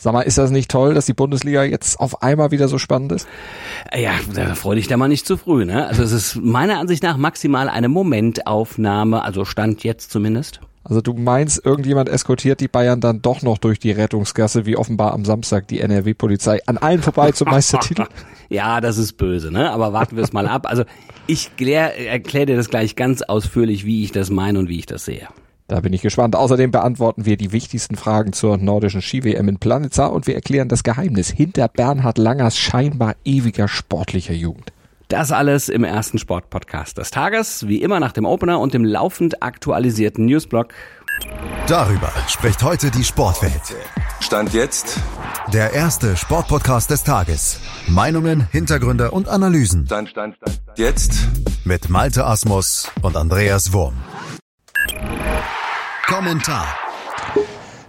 Sag mal, ist das nicht toll, dass die Bundesliga jetzt auf einmal wieder so spannend ist? Ja, da freu dich da mal nicht zu früh, ne? Also es ist meiner Ansicht nach maximal eine Momentaufnahme, also Stand jetzt zumindest. Also du meinst, irgendjemand eskortiert die Bayern dann doch noch durch die Rettungsgasse, wie offenbar am Samstag die NRW-Polizei, an allen vorbei zum Meistertitel? ja, das ist böse, ne? Aber warten wir es mal ab. Also ich erkläre dir das gleich ganz ausführlich, wie ich das meine und wie ich das sehe. Da bin ich gespannt. Außerdem beantworten wir die wichtigsten Fragen zur nordischen Ski-WM in Planitza und wir erklären das Geheimnis hinter Bernhard Langers scheinbar ewiger sportlicher Jugend. Das alles im ersten Sportpodcast des Tages, wie immer nach dem Opener und dem laufend aktualisierten Newsblog. Darüber spricht heute die Sportwelt. Stand jetzt der erste Sportpodcast des Tages. Meinungen, Hintergründe und Analysen. Stand, stand, stand, jetzt mit Malte Asmus und Andreas Wurm. Kommentar.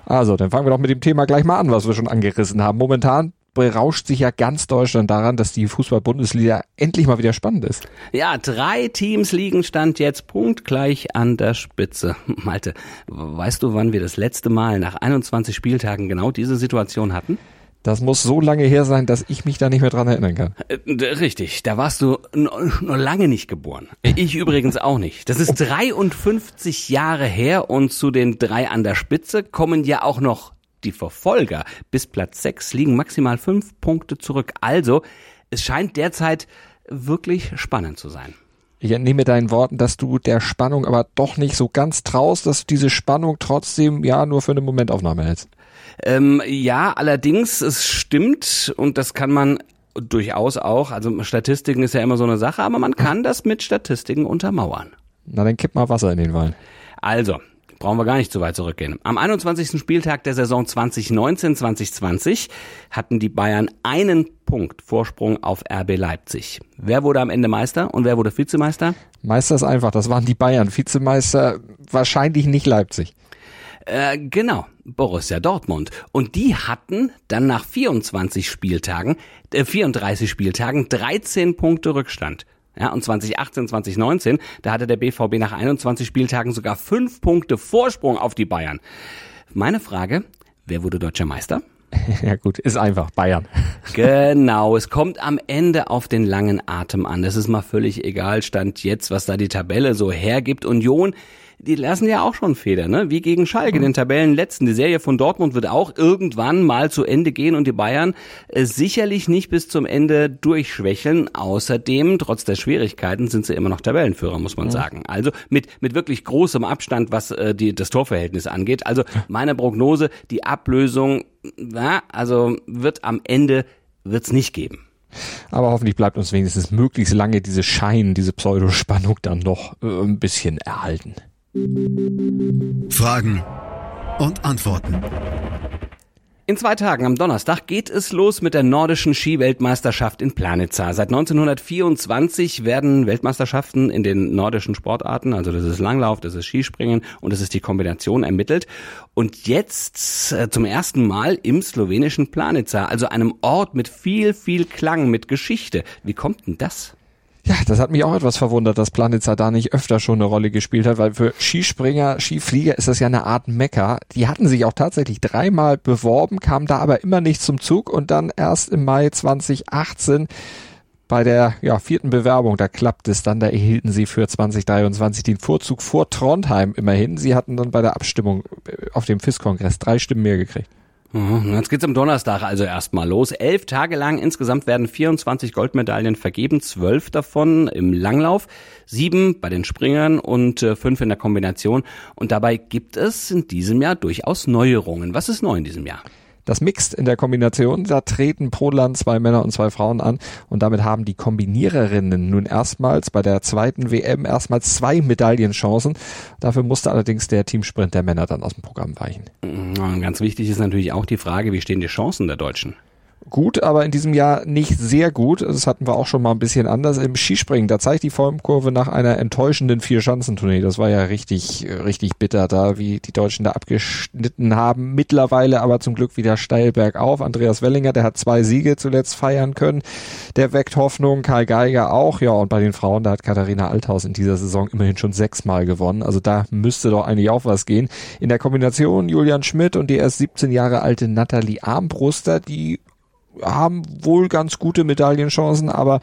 Also, dann fangen wir doch mit dem Thema gleich mal an, was wir schon angerissen haben. Momentan berauscht sich ja ganz Deutschland daran, dass die Fußball-Bundesliga endlich mal wieder spannend ist. Ja, drei Teams liegen Stand jetzt punktgleich an der Spitze. Malte, weißt du, wann wir das letzte Mal nach 21 Spieltagen genau diese Situation hatten? Das muss so lange her sein, dass ich mich da nicht mehr dran erinnern kann. Äh, richtig, da warst du noch lange nicht geboren. Ich übrigens auch nicht. Das ist 53 Jahre her und zu den drei an der Spitze kommen ja auch noch die Verfolger. Bis Platz 6 liegen maximal fünf Punkte zurück. Also, es scheint derzeit wirklich spannend zu sein. Ich entnehme deinen Worten, dass du der Spannung aber doch nicht so ganz traust, dass du diese Spannung trotzdem ja nur für eine Momentaufnahme hältst. Ähm, ja, allerdings, es stimmt und das kann man durchaus auch, also Statistiken ist ja immer so eine Sache, aber man kann das mit Statistiken untermauern. Na, dann kipp mal Wasser in den Wein. Also, brauchen wir gar nicht zu weit zurückgehen. Am 21. Spieltag der Saison 2019-2020 hatten die Bayern einen Punkt Vorsprung auf RB Leipzig. Wer wurde am Ende Meister und wer wurde Vizemeister? Meister ist einfach, das waren die Bayern. Vizemeister wahrscheinlich nicht Leipzig. Äh, genau, Borussia Dortmund. Und die hatten dann nach 24 Spieltagen, äh, 34 Spieltagen 13 Punkte Rückstand. Ja, und 2018, 2019, da hatte der BVB nach 21 Spieltagen sogar fünf Punkte Vorsprung auf die Bayern. Meine Frage, wer wurde deutscher Meister? Ja gut, ist einfach Bayern. Genau, es kommt am Ende auf den langen Atem an. Das ist mal völlig egal, stand jetzt, was da die Tabelle so hergibt. Union die lassen ja auch schon Feder, ne? Wie gegen Schalke, mhm. den Tabellenletzten. Die Serie von Dortmund wird auch irgendwann mal zu Ende gehen und die Bayern äh, sicherlich nicht bis zum Ende durchschwächeln. Außerdem, trotz der Schwierigkeiten, sind sie immer noch Tabellenführer, muss man mhm. sagen. Also mit, mit wirklich großem Abstand, was äh, die, das Torverhältnis angeht. Also meine Prognose, die Ablösung, na, also wird am Ende wird's nicht geben. Aber hoffentlich bleibt uns wenigstens möglichst lange diese Schein, diese Pseudospannung dann noch äh, ein bisschen erhalten. Fragen und Antworten. In zwei Tagen am Donnerstag geht es los mit der nordischen Skiweltmeisterschaft in Planitza. Seit 1924 werden Weltmeisterschaften in den nordischen Sportarten, also das ist Langlauf, das ist Skispringen und das ist die Kombination ermittelt. Und jetzt äh, zum ersten Mal im slowenischen Planitza, also einem Ort mit viel, viel Klang, mit Geschichte. Wie kommt denn das? Ja, das hat mich auch etwas verwundert, dass Planitza da nicht öfter schon eine Rolle gespielt hat, weil für Skispringer, Skiflieger ist das ja eine Art Mecker. Die hatten sich auch tatsächlich dreimal beworben, kamen da aber immer nicht zum Zug und dann erst im Mai 2018 bei der ja, vierten Bewerbung, da klappt es dann, da erhielten sie für 2023 den Vorzug vor Trondheim immerhin. Sie hatten dann bei der Abstimmung auf dem FIS-Kongress drei Stimmen mehr gekriegt. Mhm, jetzt geht's am Donnerstag also erstmal los. Elf Tage lang insgesamt werden 24 Goldmedaillen vergeben, zwölf davon im Langlauf, sieben bei den Springern und äh, fünf in der Kombination. Und dabei gibt es in diesem Jahr durchaus Neuerungen. Was ist neu in diesem Jahr? Das Mixed in der Kombination, da treten pro Land zwei Männer und zwei Frauen an und damit haben die Kombiniererinnen nun erstmals bei der zweiten WM erstmals zwei Medaillenchancen. Dafür musste allerdings der Teamsprint der Männer dann aus dem Programm weichen. Ganz wichtig ist natürlich auch die Frage, wie stehen die Chancen der Deutschen? Gut, aber in diesem Jahr nicht sehr gut. Das hatten wir auch schon mal ein bisschen anders im Skispringen. Da zeigt die Formkurve nach einer enttäuschenden Vier-Schanzentournee. Das war ja richtig, richtig bitter da, wie die Deutschen da abgeschnitten haben. Mittlerweile aber zum Glück wieder steil bergauf. Andreas Wellinger, der hat zwei Siege zuletzt feiern können. Der weckt Hoffnung. Karl Geiger auch. Ja, und bei den Frauen, da hat Katharina Althaus in dieser Saison immerhin schon sechsmal gewonnen. Also da müsste doch eigentlich auch was gehen. In der Kombination Julian Schmidt und die erst 17 Jahre alte Nathalie Armbruster, die haben wohl ganz gute Medaillenchancen, aber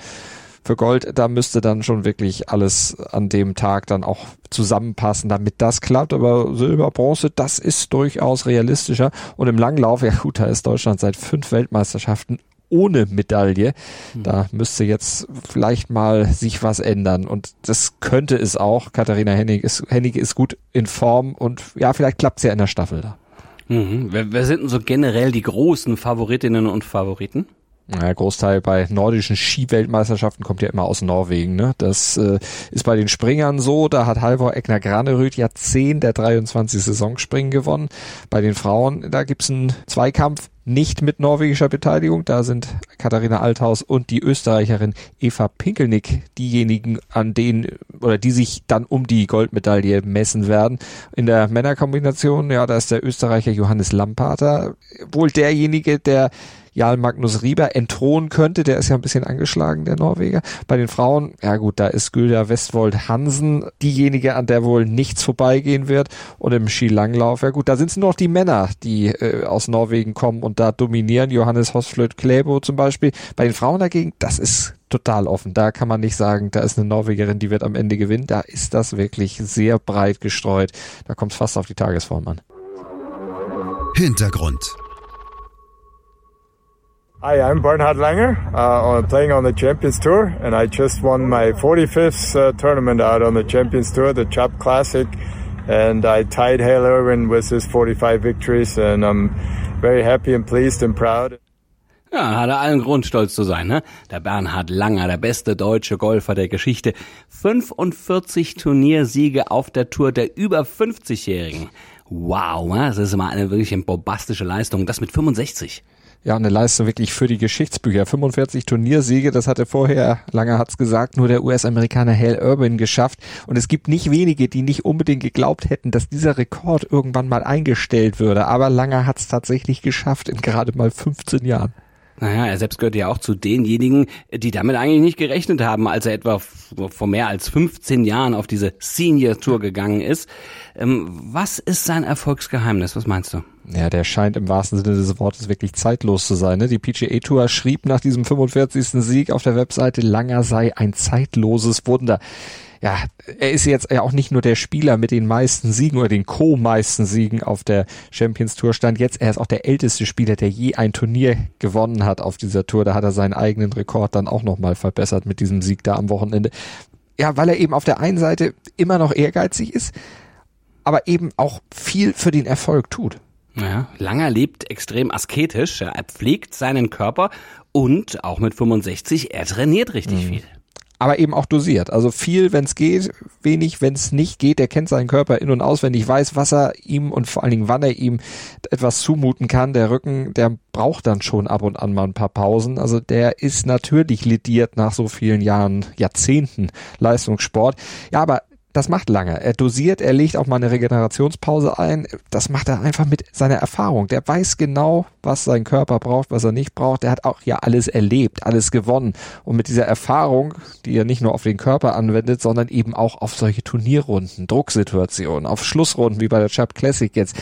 für Gold, da müsste dann schon wirklich alles an dem Tag dann auch zusammenpassen, damit das klappt. Aber Silber, Bronze, das ist durchaus realistischer. Und im Langlauf, ja gut, da ist Deutschland seit fünf Weltmeisterschaften ohne Medaille. Hm. Da müsste jetzt vielleicht mal sich was ändern. Und das könnte es auch. Katharina Hennig ist, Hennig ist gut in Form und ja, vielleicht klappt es ja in der Staffel da. Mhm. Wer, wer sind denn so generell die großen Favoritinnen und Favoriten? Ja, Großteil bei nordischen Skiweltmeisterschaften kommt ja immer aus Norwegen. Ne? Das äh, ist bei den Springern so. Da hat Halvor Egner Granerüth ja 10 der 23 Saisonspringen gewonnen. Bei den Frauen, da gibt's einen Zweikampf nicht mit norwegischer Beteiligung. Da sind Katharina Althaus und die Österreicherin Eva Pinkelnick diejenigen, an denen oder die sich dann um die Goldmedaille messen werden. In der Männerkombination, ja, da ist der Österreicher Johannes Lampater wohl derjenige, der Jarl Magnus Rieber entthronen könnte. Der ist ja ein bisschen angeschlagen, der Norweger. Bei den Frauen, ja gut, da ist Gülda Westwold Hansen diejenige, an der wohl nichts vorbeigehen wird. Und im Skilanglauf, ja gut, da sind es nur noch die Männer, die äh, aus Norwegen kommen und da dominieren. Johannes Hosflöt Klebo zum Beispiel. Bei den Frauen dagegen, das ist total offen. Da kann man nicht sagen, da ist eine Norwegerin, die wird am Ende gewinnen. Da ist das wirklich sehr breit gestreut. Da kommt es fast auf die Tagesform an. Hintergrund. Hi, I'm Bernhard Langer, uh, playing on the Champions Tour, and I just won my 45th uh, tournament out on the Champions Tour, the Chap Classic, and I tied Hale Irwin with his 45 victories, and I'm very happy and pleased and proud. Ja, hat er allen Grund, stolz zu sein, ne? Der Bernhard Langer, der beste deutsche Golfer der Geschichte. 45 Turniersiege auf der Tour der über 50-Jährigen. Wow, ne? das ist mal eine wirklich bombastische Leistung. Das mit 65 ja, eine Leistung wirklich für die Geschichtsbücher. 45 Turniersiege, das hatte vorher, lange hat's gesagt, nur der US-Amerikaner Hale Urban geschafft. Und es gibt nicht wenige, die nicht unbedingt geglaubt hätten, dass dieser Rekord irgendwann mal eingestellt würde. Aber Langer hat's tatsächlich geschafft in gerade mal 15 Jahren. Naja, er selbst gehört ja auch zu denjenigen, die damit eigentlich nicht gerechnet haben, als er etwa vor mehr als 15 Jahren auf diese Senior Tour gegangen ist. Ähm, was ist sein Erfolgsgeheimnis? Was meinst du? Ja, der scheint im wahrsten Sinne des Wortes wirklich zeitlos zu sein. Ne? Die PGA Tour schrieb nach diesem 45. Sieg auf der Webseite, Langer sei ein zeitloses Wunder. Ja, er ist jetzt ja auch nicht nur der Spieler mit den meisten Siegen oder den co-meisten Siegen auf der Champions Tour stand jetzt. Er ist auch der älteste Spieler, der je ein Turnier gewonnen hat auf dieser Tour. Da hat er seinen eigenen Rekord dann auch nochmal verbessert mit diesem Sieg da am Wochenende. Ja, weil er eben auf der einen Seite immer noch ehrgeizig ist, aber eben auch viel für den Erfolg tut. Ja, Langer lebt extrem asketisch, er pflegt seinen Körper und auch mit 65, er trainiert richtig mhm. viel. Aber eben auch dosiert. Also viel, wenn es geht, wenig, wenn es nicht geht. Er kennt seinen Körper in- und auswendig, weiß, was er ihm und vor allen Dingen, wann er ihm etwas zumuten kann. Der Rücken, der braucht dann schon ab und an mal ein paar Pausen. Also der ist natürlich lidiert nach so vielen Jahren, Jahrzehnten Leistungssport. Ja, aber das macht lange. Er dosiert, er legt auch mal eine Regenerationspause ein. Das macht er einfach mit seiner Erfahrung. Der weiß genau, was sein Körper braucht, was er nicht braucht. Der hat auch ja alles erlebt, alles gewonnen. Und mit dieser Erfahrung, die er nicht nur auf den Körper anwendet, sondern eben auch auf solche Turnierrunden, Drucksituationen, auf Schlussrunden wie bei der Chap Classic jetzt,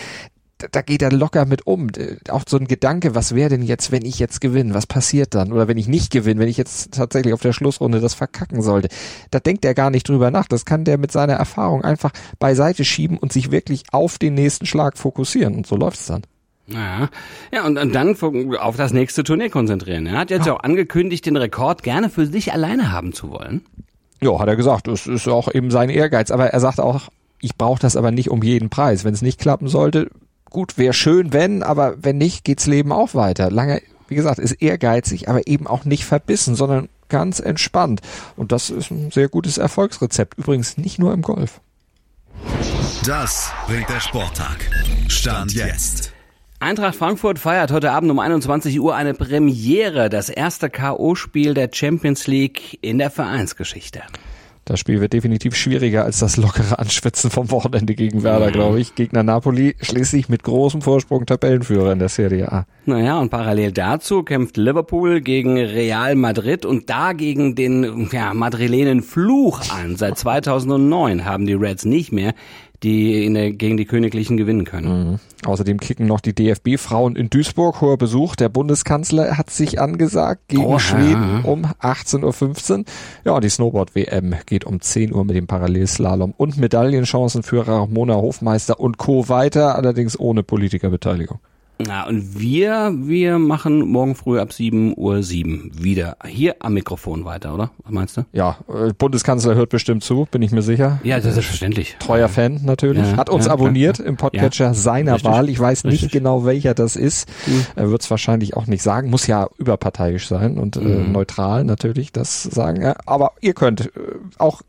da geht er locker mit um. Auch so ein Gedanke, was wäre denn jetzt, wenn ich jetzt gewinne? Was passiert dann? Oder wenn ich nicht gewinne, wenn ich jetzt tatsächlich auf der Schlussrunde das verkacken sollte? Da denkt er gar nicht drüber nach. Das kann der mit seiner Erfahrung einfach beiseite schieben und sich wirklich auf den nächsten Schlag fokussieren. Und so läuft es dann. Ja, ja und, und dann auf das nächste Turnier konzentrieren. Er hat jetzt ja. auch angekündigt, den Rekord gerne für sich alleine haben zu wollen. Ja, hat er gesagt. Das ist auch eben sein Ehrgeiz. Aber er sagt auch, ich brauche das aber nicht um jeden Preis. Wenn es nicht klappen sollte, gut, wäre schön, wenn, aber wenn nicht, geht's Leben auch weiter. Lange, wie gesagt, ist ehrgeizig, aber eben auch nicht verbissen, sondern ganz entspannt. Und das ist ein sehr gutes Erfolgsrezept. Übrigens nicht nur im Golf. Das bringt der Sporttag. Stand jetzt. Eintracht Frankfurt feiert heute Abend um 21 Uhr eine Premiere, das erste K.O.-Spiel der Champions League in der Vereinsgeschichte. Das Spiel wird definitiv schwieriger als das lockere Anschwitzen vom Wochenende gegen Werder, glaube ich. Gegner Napoli schließlich mit großem Vorsprung Tabellenführer in der Serie A. Naja, und parallel dazu kämpft Liverpool gegen Real Madrid und da gegen den ja, Madrilenen Fluch an. Seit 2009 haben die Reds nicht mehr die in der, gegen die Königlichen gewinnen können. Mhm. Außerdem kicken noch die DFB-Frauen in Duisburg. Hoher Besuch. Der Bundeskanzler hat sich angesagt gegen oh, Schweden ja. um 18.15 Uhr. Ja, die Snowboard-WM geht um 10 Uhr mit dem Parallelslalom und Medaillenchancen für Ramona Hofmeister und Co. weiter, allerdings ohne Politikerbeteiligung. Na, und wir, wir machen morgen früh ab 7 Uhr 7 wieder hier am Mikrofon weiter, oder? Was meinst du? Ja, äh, Bundeskanzler hört bestimmt zu, bin ich mir sicher. Ja, das ist selbstverständlich. Treuer Fan natürlich. Ja, Hat uns ja, abonniert ja, im Podcatcher seiner Richtig. Wahl. Ich weiß nicht Richtig. genau, welcher das ist. Mhm. Er wird es wahrscheinlich auch nicht sagen. Muss ja überparteiisch sein und äh, mhm. neutral natürlich das sagen. Aber ihr könnt äh, auch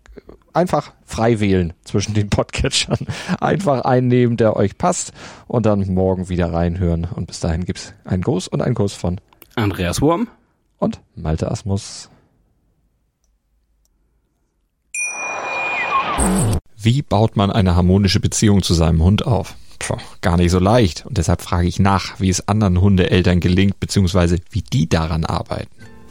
einfach frei wählen zwischen den Podcatchern. Einfach einnehmen, der euch passt und dann morgen wieder reinhören. Und bis dahin gibt's einen Gruß und einen Kuss von Andreas Wurm und Malte Asmus. Wie baut man eine harmonische Beziehung zu seinem Hund auf? Puh, gar nicht so leicht. Und deshalb frage ich nach, wie es anderen Hundeeltern gelingt, beziehungsweise wie die daran arbeiten.